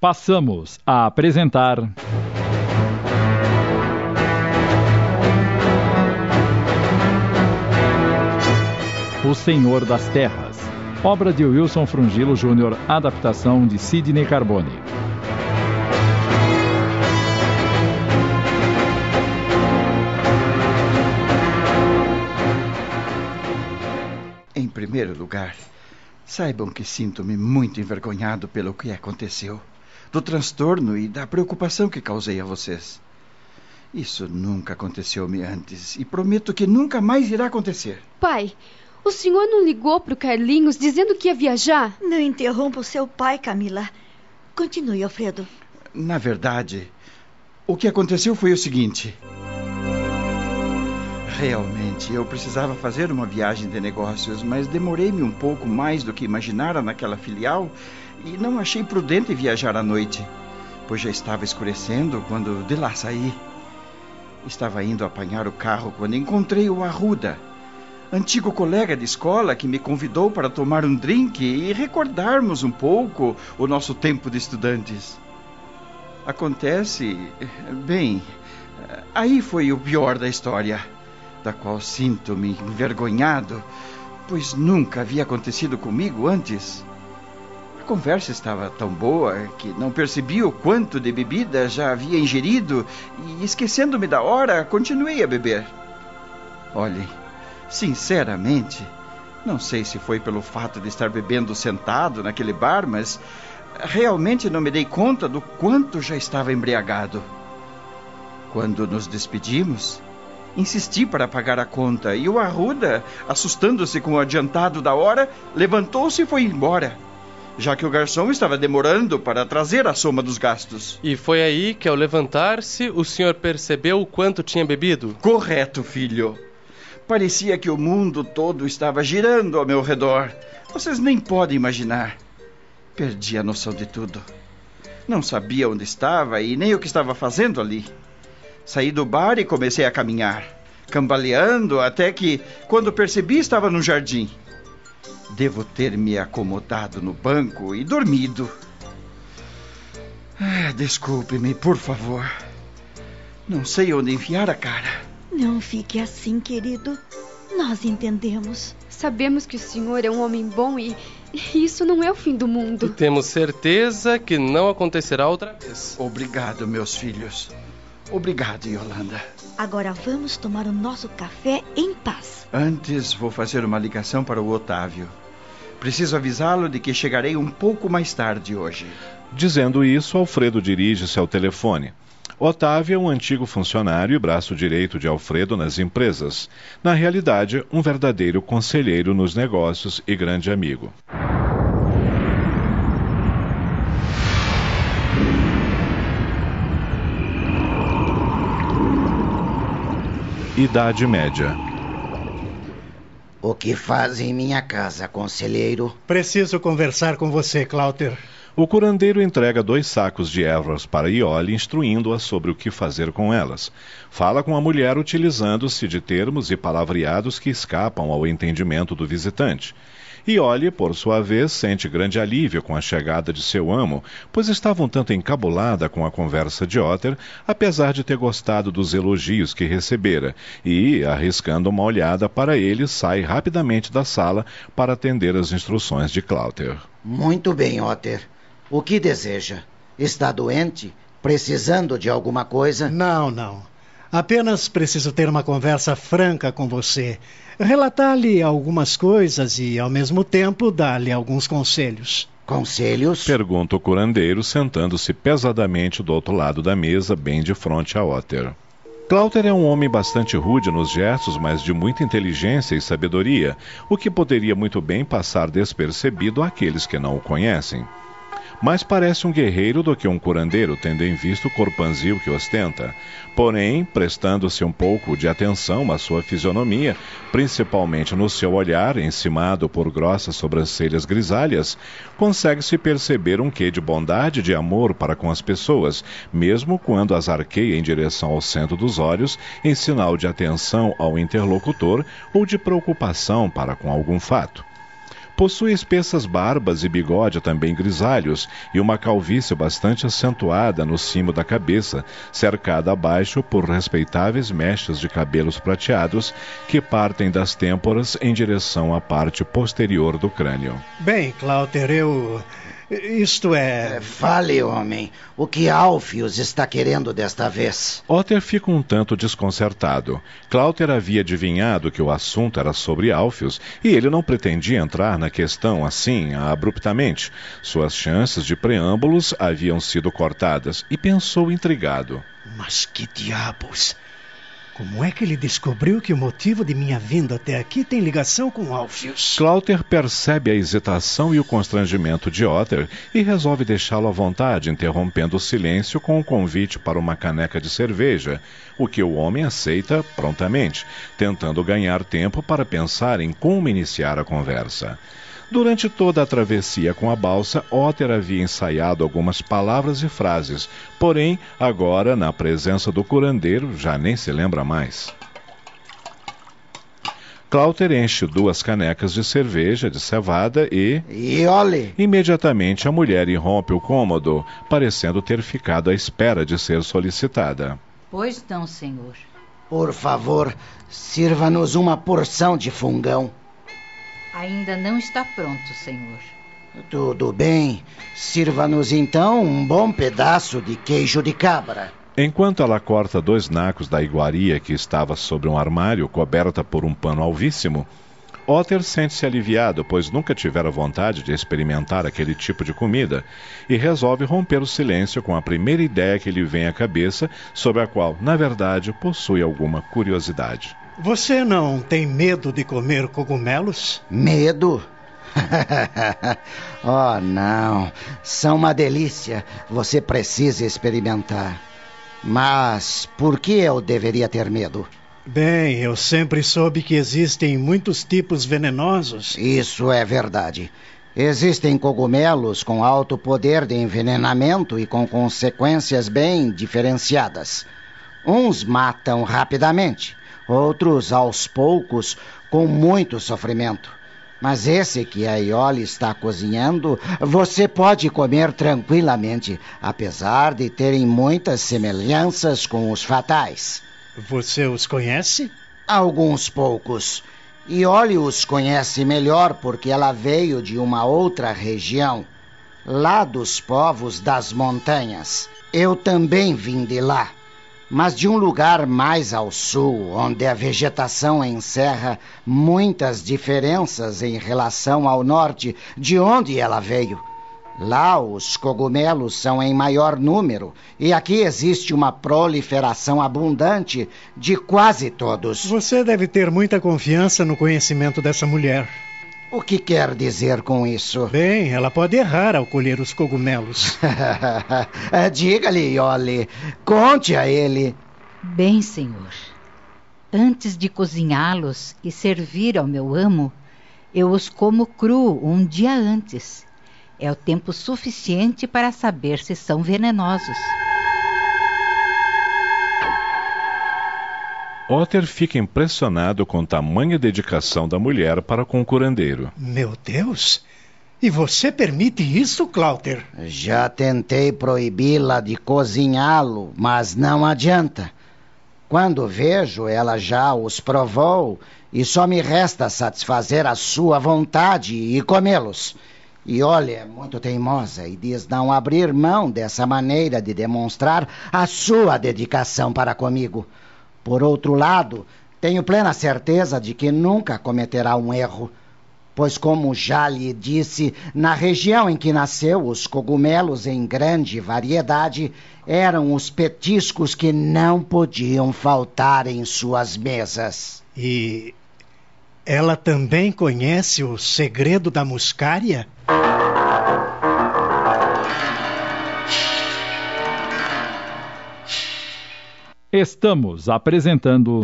Passamos a apresentar. O Senhor das Terras, obra de Wilson Frungilo Júnior, adaptação de Sidney Carbone. Em primeiro lugar, saibam que sinto-me muito envergonhado pelo que aconteceu, do transtorno e da preocupação que causei a vocês. Isso nunca aconteceu-me antes e prometo que nunca mais irá acontecer. Pai, o senhor não ligou para o Carlinhos dizendo que ia viajar? Não interrompa o seu pai, Camila. Continue, Alfredo. Na verdade, o que aconteceu foi o seguinte. Realmente, eu precisava fazer uma viagem de negócios, mas demorei-me um pouco mais do que imaginara naquela filial e não achei prudente viajar à noite, pois já estava escurecendo quando de lá saí. Estava indo apanhar o carro quando encontrei o Arruda, antigo colega de escola que me convidou para tomar um drink e recordarmos um pouco o nosso tempo de estudantes. Acontece. Bem, aí foi o pior da história, da qual sinto-me envergonhado, pois nunca havia acontecido comigo antes. Conversa estava tão boa que não percebi o quanto de bebida já havia ingerido e, esquecendo-me da hora, continuei a beber. Olhem, Sinceramente, não sei se foi pelo fato de estar bebendo sentado naquele bar, mas realmente não me dei conta do quanto já estava embriagado. Quando nos despedimos, insisti para pagar a conta e o Arruda, assustando-se com o adiantado da hora, levantou-se e foi embora, já que o garçom estava demorando para trazer a soma dos gastos. E foi aí que, ao levantar-se, o senhor percebeu o quanto tinha bebido? Correto, filho. Parecia que o mundo todo estava girando ao meu redor. Vocês nem podem imaginar. Perdi a noção de tudo. Não sabia onde estava e nem o que estava fazendo ali. Saí do bar e comecei a caminhar, cambaleando até que, quando percebi, estava no jardim. Devo ter me acomodado no banco e dormido. Ah, Desculpe-me, por favor. Não sei onde enfiar a cara. Não fique assim, querido. Nós entendemos. Sabemos que o senhor é um homem bom e, e isso não é o fim do mundo. E temos certeza que não acontecerá outra vez. Obrigado, meus filhos. Obrigado, Yolanda. Agora vamos tomar o nosso café em paz. Antes, vou fazer uma ligação para o Otávio. Preciso avisá-lo de que chegarei um pouco mais tarde hoje. Dizendo isso, Alfredo dirige-se ao telefone. Otávio é um antigo funcionário e braço direito de Alfredo nas empresas. Na realidade, um verdadeiro conselheiro nos negócios e grande amigo. Idade Média. O que faz em minha casa, conselheiro? Preciso conversar com você, Cláuter. O curandeiro entrega dois sacos de ervas para Iole, instruindo-a sobre o que fazer com elas. Fala com a mulher utilizando-se de termos e palavreados que escapam ao entendimento do visitante. Iole, por sua vez, sente grande alívio com a chegada de seu amo, pois estava um tanto encabulada com a conversa de Otter, apesar de ter gostado dos elogios que recebera, e, arriscando uma olhada para ele, sai rapidamente da sala para atender as instruções de Clouter. Muito bem, Otter. O que deseja? Está doente? Precisando de alguma coisa? Não, não. Apenas preciso ter uma conversa franca com você. Relatar-lhe algumas coisas e, ao mesmo tempo, dar-lhe alguns conselhos. Conselhos? Pergunta o curandeiro, sentando-se pesadamente do outro lado da mesa, bem de frente a Otter. Clouter é um homem bastante rude nos gestos, mas de muita inteligência e sabedoria, o que poderia muito bem passar despercebido àqueles que não o conhecem mais parece um guerreiro do que um curandeiro, tendo em vista o corpanzil que ostenta. Porém, prestando-se um pouco de atenção à sua fisionomia, principalmente no seu olhar, encimado por grossas sobrancelhas grisalhas, consegue-se perceber um quê de bondade e de amor para com as pessoas, mesmo quando as arqueia em direção ao centro dos olhos, em sinal de atenção ao interlocutor ou de preocupação para com algum fato. Possui espessas barbas e bigode também grisalhos e uma calvície bastante acentuada no cimo da cabeça, cercada abaixo por respeitáveis mechas de cabelos prateados que partem das têmporas em direção à parte posterior do crânio. Bem, Cláuter, eu isto é... é... Fale, homem. O que Alfius está querendo desta vez? Otter fica um tanto desconcertado. Cláuter havia adivinhado que o assunto era sobre Alfius e ele não pretendia entrar na questão assim, abruptamente. Suas chances de preâmbulos haviam sido cortadas e pensou intrigado. Mas que diabos! Como é que ele descobriu que o motivo de minha vinda até aqui tem ligação com Alfius? Clouter percebe a hesitação e o constrangimento de Otter e resolve deixá-lo à vontade, interrompendo o silêncio com o um convite para uma caneca de cerveja, o que o homem aceita prontamente, tentando ganhar tempo para pensar em como iniciar a conversa. Durante toda a travessia com a balsa, Otter havia ensaiado algumas palavras e frases, porém, agora, na presença do curandeiro, já nem se lembra mais. Clouter enche duas canecas de cerveja de cevada e. E olhe! Imediatamente a mulher irrompe o cômodo, parecendo ter ficado à espera de ser solicitada. Pois não, senhor. Por favor, sirva-nos uma porção de fungão. Ainda não está pronto, senhor. Tudo bem. Sirva-nos então um bom pedaço de queijo de cabra. Enquanto ela corta dois nacos da iguaria que estava sobre um armário coberta por um pano alvíssimo, Otter sente-se aliviado, pois nunca tivera vontade de experimentar aquele tipo de comida, e resolve romper o silêncio com a primeira ideia que lhe vem à cabeça, sobre a qual, na verdade, possui alguma curiosidade. Você não tem medo de comer cogumelos? Medo? oh, não. São uma delícia. Você precisa experimentar. Mas por que eu deveria ter medo? Bem, eu sempre soube que existem muitos tipos venenosos. Isso é verdade. Existem cogumelos com alto poder de envenenamento e com consequências bem diferenciadas. Uns matam rapidamente, outros aos poucos, com muito sofrimento. Mas esse que a Iole está cozinhando, você pode comer tranquilamente, apesar de terem muitas semelhanças com os fatais. Você os conhece? Alguns poucos. Iole os conhece melhor porque ela veio de uma outra região, lá dos povos das montanhas. Eu também vim de lá mas de um lugar mais ao sul, onde a vegetação encerra muitas diferenças em relação ao norte, de onde ela veio. Lá os cogumelos são em maior número e aqui existe uma proliferação abundante de quase todos. Você deve ter muita confiança no conhecimento dessa mulher. O que quer dizer com isso? Bem, ela pode errar ao colher os cogumelos. Diga-lhe, Yoli. Conte a ele. Bem, senhor. Antes de cozinhá-los e servir ao meu amo, eu os como cru um dia antes. É o tempo suficiente para saber se são venenosos. Otter fica impressionado com tamanha dedicação da mulher para com o curandeiro. Meu Deus! E você permite isso, Clouter? Já tentei proibi-la de cozinhá-lo, mas não adianta. Quando vejo, ela já os provou e só me resta satisfazer a sua vontade e comê-los. E olha, é muito teimosa e diz não abrir mão dessa maneira de demonstrar a sua dedicação para comigo. Por outro lado, tenho plena certeza de que nunca cometerá um erro, pois, como já lhe disse, na região em que nasceu, os cogumelos em grande variedade eram os petiscos que não podiam faltar em suas mesas. E ela também conhece o segredo da muscária? Estamos apresentando.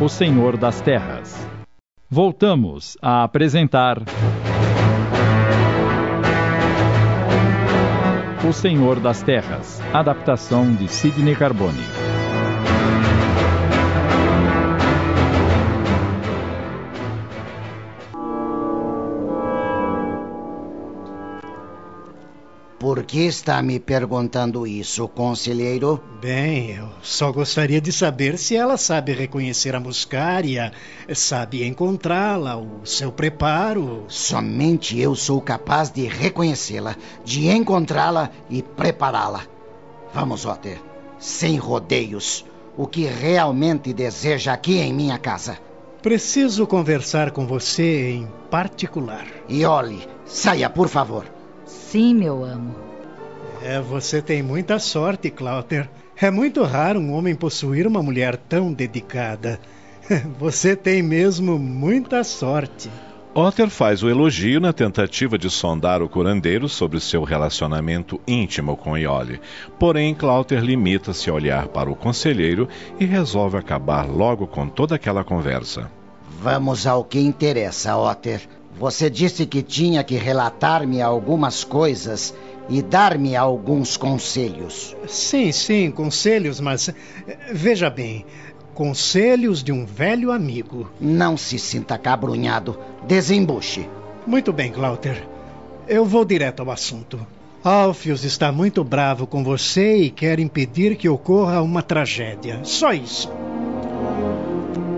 O Senhor das Terras. Voltamos a apresentar. O Senhor das Terras, adaptação de Sidney Carbone. Por que está me perguntando isso, conselheiro? Bem, eu só gostaria de saber se ela sabe reconhecer a muscária, sabe encontrá-la, o seu preparo. Somente eu sou capaz de reconhecê-la, de encontrá-la e prepará-la. Vamos, Otter, sem rodeios. O que realmente deseja aqui em minha casa? Preciso conversar com você em particular. E olhe, saia, por favor. Sim, meu amo. É, você tem muita sorte, Clouter. É muito raro um homem possuir uma mulher tão dedicada. Você tem mesmo muita sorte. Otter faz o elogio na tentativa de sondar o curandeiro sobre seu relacionamento íntimo com Iole. Porém, Clouter limita-se a olhar para o conselheiro e resolve acabar logo com toda aquela conversa. Vamos ao que interessa, Otter. Você disse que tinha que relatar-me algumas coisas e dar-me alguns conselhos. Sim, sim, conselhos, mas eh, veja bem, conselhos de um velho amigo. Não se sinta cabrunhado. Desembuche. Muito bem, Glauter. Eu vou direto ao assunto. Alfius está muito bravo com você e quer impedir que ocorra uma tragédia. Só isso.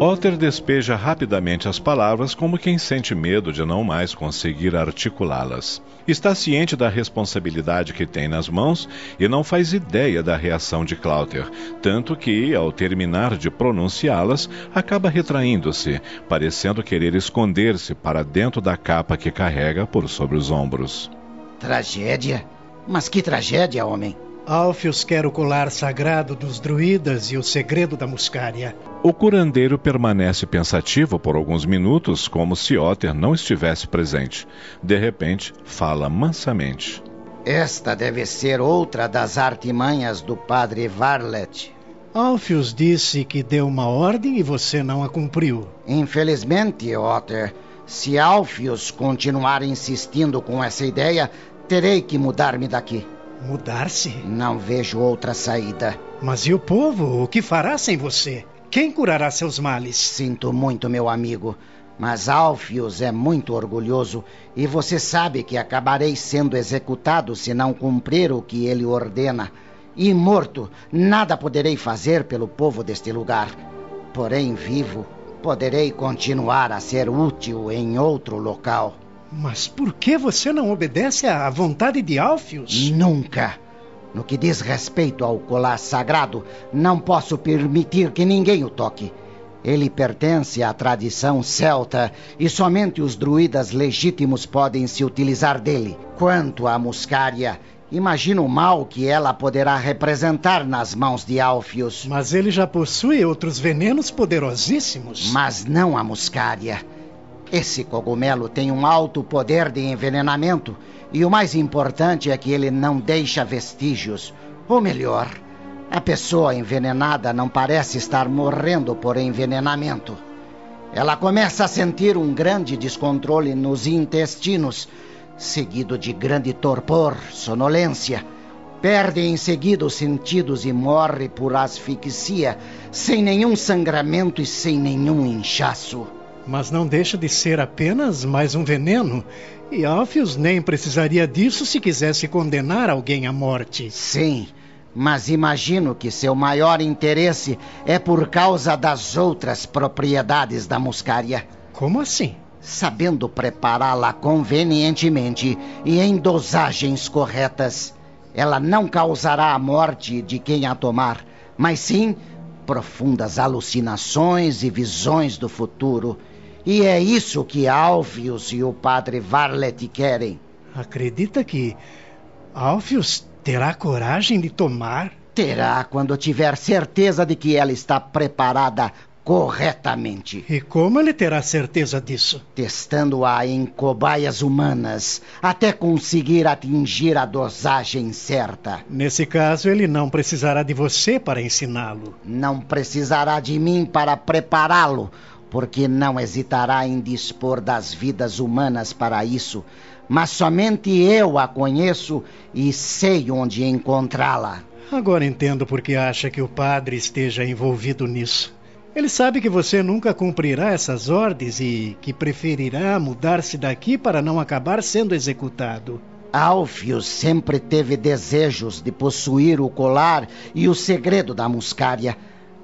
Otter despeja rapidamente as palavras como quem sente medo de não mais conseguir articulá-las. Está ciente da responsabilidade que tem nas mãos e não faz ideia da reação de Clouter, tanto que, ao terminar de pronunciá-las, acaba retraindo-se, parecendo querer esconder-se para dentro da capa que carrega por sobre os ombros. Tragédia? Mas que tragédia, homem? Alfius quer o colar sagrado dos druidas e o segredo da muscária. O curandeiro permanece pensativo por alguns minutos, como se Otter não estivesse presente. De repente, fala mansamente. Esta deve ser outra das artimanhas do padre Varlet. Alfius disse que deu uma ordem e você não a cumpriu. Infelizmente, Otter, se Alfius continuar insistindo com essa ideia, terei que mudar-me daqui. Mudar-se? Não vejo outra saída. Mas e o povo? O que fará sem você? Quem curará seus males? Sinto muito, meu amigo. Mas Alfius é muito orgulhoso e você sabe que acabarei sendo executado se não cumprir o que ele ordena. E morto, nada poderei fazer pelo povo deste lugar. Porém, vivo, poderei continuar a ser útil em outro local. Mas por que você não obedece à vontade de Alfius? Nunca. No que diz respeito ao colar sagrado, não posso permitir que ninguém o toque. Ele pertence à tradição celta e somente os druidas legítimos podem se utilizar dele. Quanto à muscária, imagino o mal que ela poderá representar nas mãos de Alfius. Mas ele já possui outros venenos poderosíssimos. Mas não a muscária. Esse cogumelo tem um alto poder de envenenamento e o mais importante é que ele não deixa vestígios. Ou melhor, a pessoa envenenada não parece estar morrendo por envenenamento. Ela começa a sentir um grande descontrole nos intestinos, seguido de grande torpor, sonolência. Perde em seguida os sentidos e morre por asfixia, sem nenhum sangramento e sem nenhum inchaço. Mas não deixa de ser apenas mais um veneno. E Alfius nem precisaria disso se quisesse condenar alguém à morte. Sim, mas imagino que seu maior interesse é por causa das outras propriedades da muscária. Como assim? Sabendo prepará-la convenientemente e em dosagens corretas, ela não causará a morte de quem a tomar, mas sim profundas alucinações e visões do futuro e é isso que Alfius e o padre Varlet querem. Acredita que Alfius terá coragem de tomar? Terá quando tiver certeza de que ela está preparada corretamente. E como ele terá certeza disso? Testando-a em cobaias humanas até conseguir atingir a dosagem certa. Nesse caso, ele não precisará de você para ensiná-lo. Não precisará de mim para prepará-lo porque não hesitará em dispor das vidas humanas para isso, mas somente eu a conheço e sei onde encontrá-la. Agora entendo por que acha que o padre esteja envolvido nisso. Ele sabe que você nunca cumprirá essas ordens e que preferirá mudar-se daqui para não acabar sendo executado. Alfius sempre teve desejos de possuir o colar e o segredo da muscária,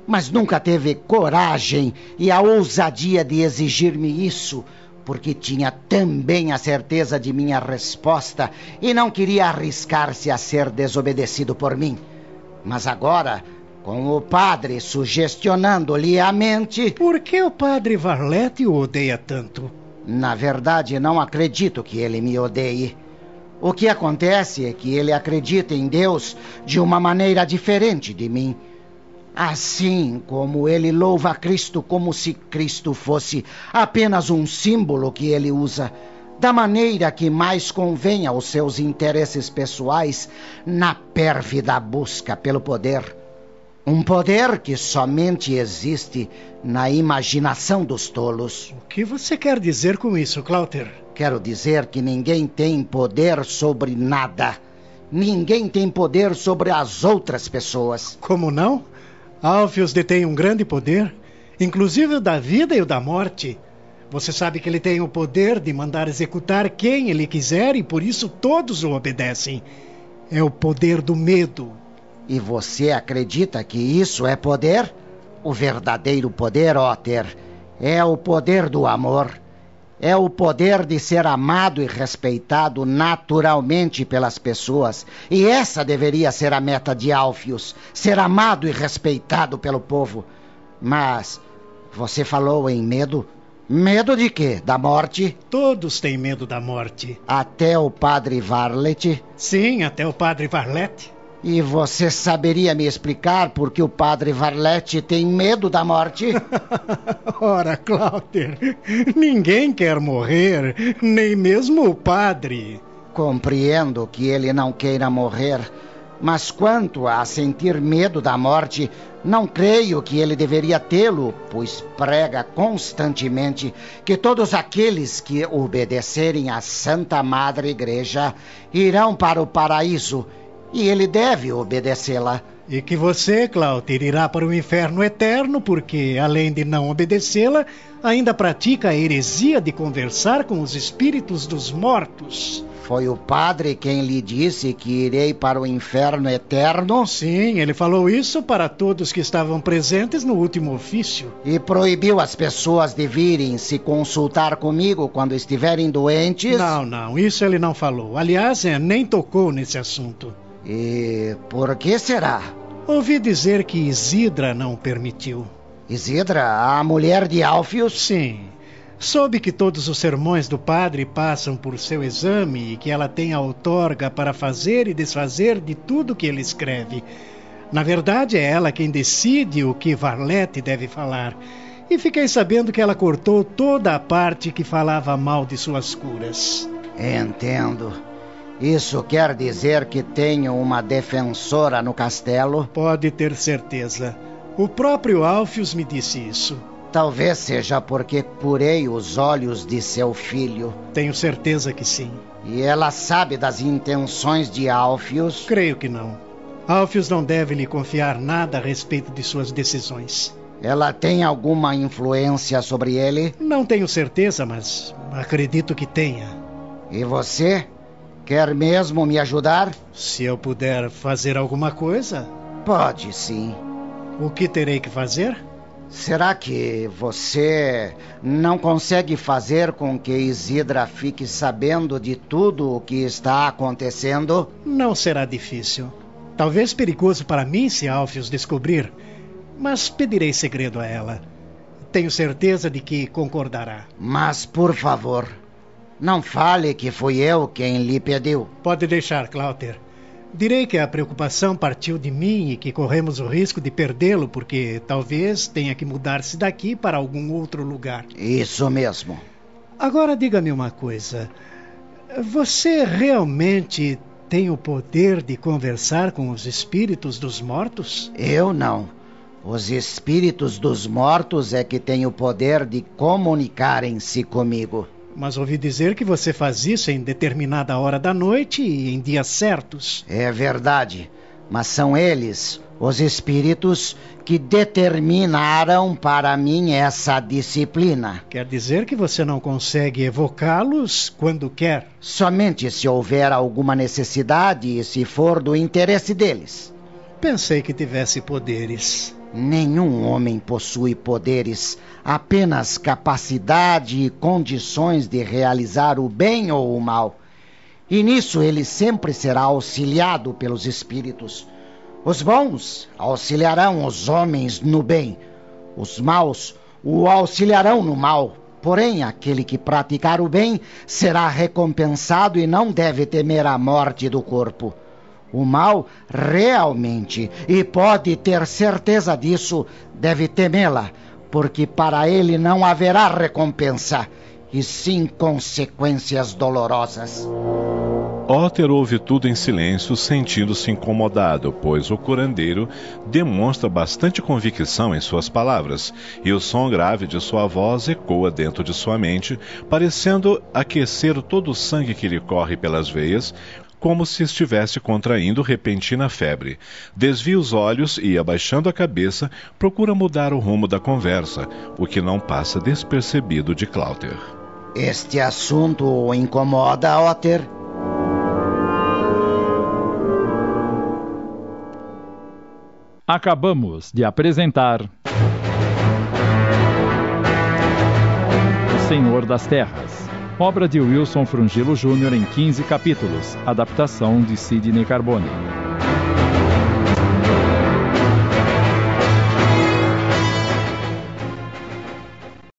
mas nunca teve coragem e a ousadia de exigir-me isso, porque tinha também a certeza de minha resposta e não queria arriscar-se a ser desobedecido por mim. Mas agora, com o padre sugestionando-lhe a mente. Por que o padre Varlete o odeia tanto? Na verdade, não acredito que ele me odeie. O que acontece é que ele acredita em Deus de uma maneira diferente de mim. Assim como ele louva Cristo como se Cristo fosse apenas um símbolo que ele usa, da maneira que mais convém aos seus interesses pessoais, na pérfida busca pelo poder. Um poder que somente existe na imaginação dos tolos. O que você quer dizer com isso, Clouter? Quero dizer que ninguém tem poder sobre nada. Ninguém tem poder sobre as outras pessoas. Como não? Alfios detém um grande poder, inclusive o da vida e o da morte. Você sabe que ele tem o poder de mandar executar quem ele quiser e por isso todos o obedecem. É o poder do medo. E você acredita que isso é poder? O verdadeiro poder, Otter, é o poder do amor. É o poder de ser amado e respeitado naturalmente pelas pessoas. E essa deveria ser a meta de Alfius: ser amado e respeitado pelo povo. Mas você falou em medo? Medo de quê? Da morte? Todos têm medo da morte. Até o padre Varlet? Sim, até o padre Varlet. E você saberia me explicar por que o padre Varlete tem medo da morte? Ora, Cláudio, ninguém quer morrer, nem mesmo o padre. Compreendo que ele não queira morrer, mas quanto a sentir medo da morte, não creio que ele deveria tê-lo, pois prega constantemente que todos aqueles que obedecerem à Santa Madre Igreja irão para o paraíso e ele deve obedecê-la. E que você, Cláudio, irá para o inferno eterno, porque, além de não obedecê-la, ainda pratica a heresia de conversar com os espíritos dos mortos. Foi o padre quem lhe disse que irei para o inferno eterno? Sim, ele falou isso para todos que estavam presentes no último ofício. E proibiu as pessoas de virem se consultar comigo quando estiverem doentes? Não, não, isso ele não falou. Aliás, é, nem tocou nesse assunto. E por que será? Ouvi dizer que Isidra não permitiu. Isidra, a mulher de Alfius? Sim. Soube que todos os sermões do padre passam por seu exame e que ela tem a outorga para fazer e desfazer de tudo que ele escreve. Na verdade, é ela quem decide o que Varlete deve falar. E fiquei sabendo que ela cortou toda a parte que falava mal de suas curas. Entendo. Isso quer dizer que tenho uma defensora no castelo? Pode ter certeza. O próprio Alfius me disse isso. Talvez seja porque curei os olhos de seu filho. Tenho certeza que sim. E ela sabe das intenções de Alfius? Creio que não. Alfius não deve lhe confiar nada a respeito de suas decisões. Ela tem alguma influência sobre ele? Não tenho certeza, mas acredito que tenha. E você? Quer mesmo me ajudar? Se eu puder fazer alguma coisa? Pode sim. O que terei que fazer? Será que você não consegue fazer com que Isidra fique sabendo de tudo o que está acontecendo? Não será difícil. Talvez perigoso para mim se Alfios descobrir, mas pedirei segredo a ela. Tenho certeza de que concordará. Mas, por favor, não fale que fui eu quem lhe pediu. Pode deixar, Cláuter. Direi que a preocupação partiu de mim e que corremos o risco de perdê-lo, porque talvez tenha que mudar-se daqui para algum outro lugar. Isso mesmo. Agora diga-me uma coisa. Você realmente tem o poder de conversar com os espíritos dos mortos? Eu não. Os espíritos dos mortos é que têm o poder de comunicarem-se comigo. Mas ouvi dizer que você faz isso em determinada hora da noite e em dias certos. É verdade. mas são eles, os espíritos, que determinaram para mim essa disciplina. Quer dizer que você não consegue evocá-los quando quer? Somente se houver alguma necessidade e se for do interesse deles. Pensei que tivesse poderes. Nenhum homem possui poderes, apenas capacidade e condições de realizar o bem ou o mal. E nisso ele sempre será auxiliado pelos espíritos. Os bons auxiliarão os homens no bem, os maus o auxiliarão no mal. Porém, aquele que praticar o bem será recompensado e não deve temer a morte do corpo. O mal, realmente, e pode ter certeza disso, deve temê-la, porque para ele não haverá recompensa, e sim consequências dolorosas. Otter ouve tudo em silêncio, sentindo-se incomodado, pois o curandeiro demonstra bastante convicção em suas palavras, e o som grave de sua voz ecoa dentro de sua mente, parecendo aquecer todo o sangue que lhe corre pelas veias, como se estivesse contraindo repentina febre. Desvia os olhos e, abaixando a cabeça, procura mudar o rumo da conversa, o que não passa despercebido de Clouter. Este assunto o incomoda, Otter? Acabamos de apresentar. O Senhor das Terras. Obra de Wilson Frungilo Jr. em 15 capítulos. Adaptação de Sidney Carbone.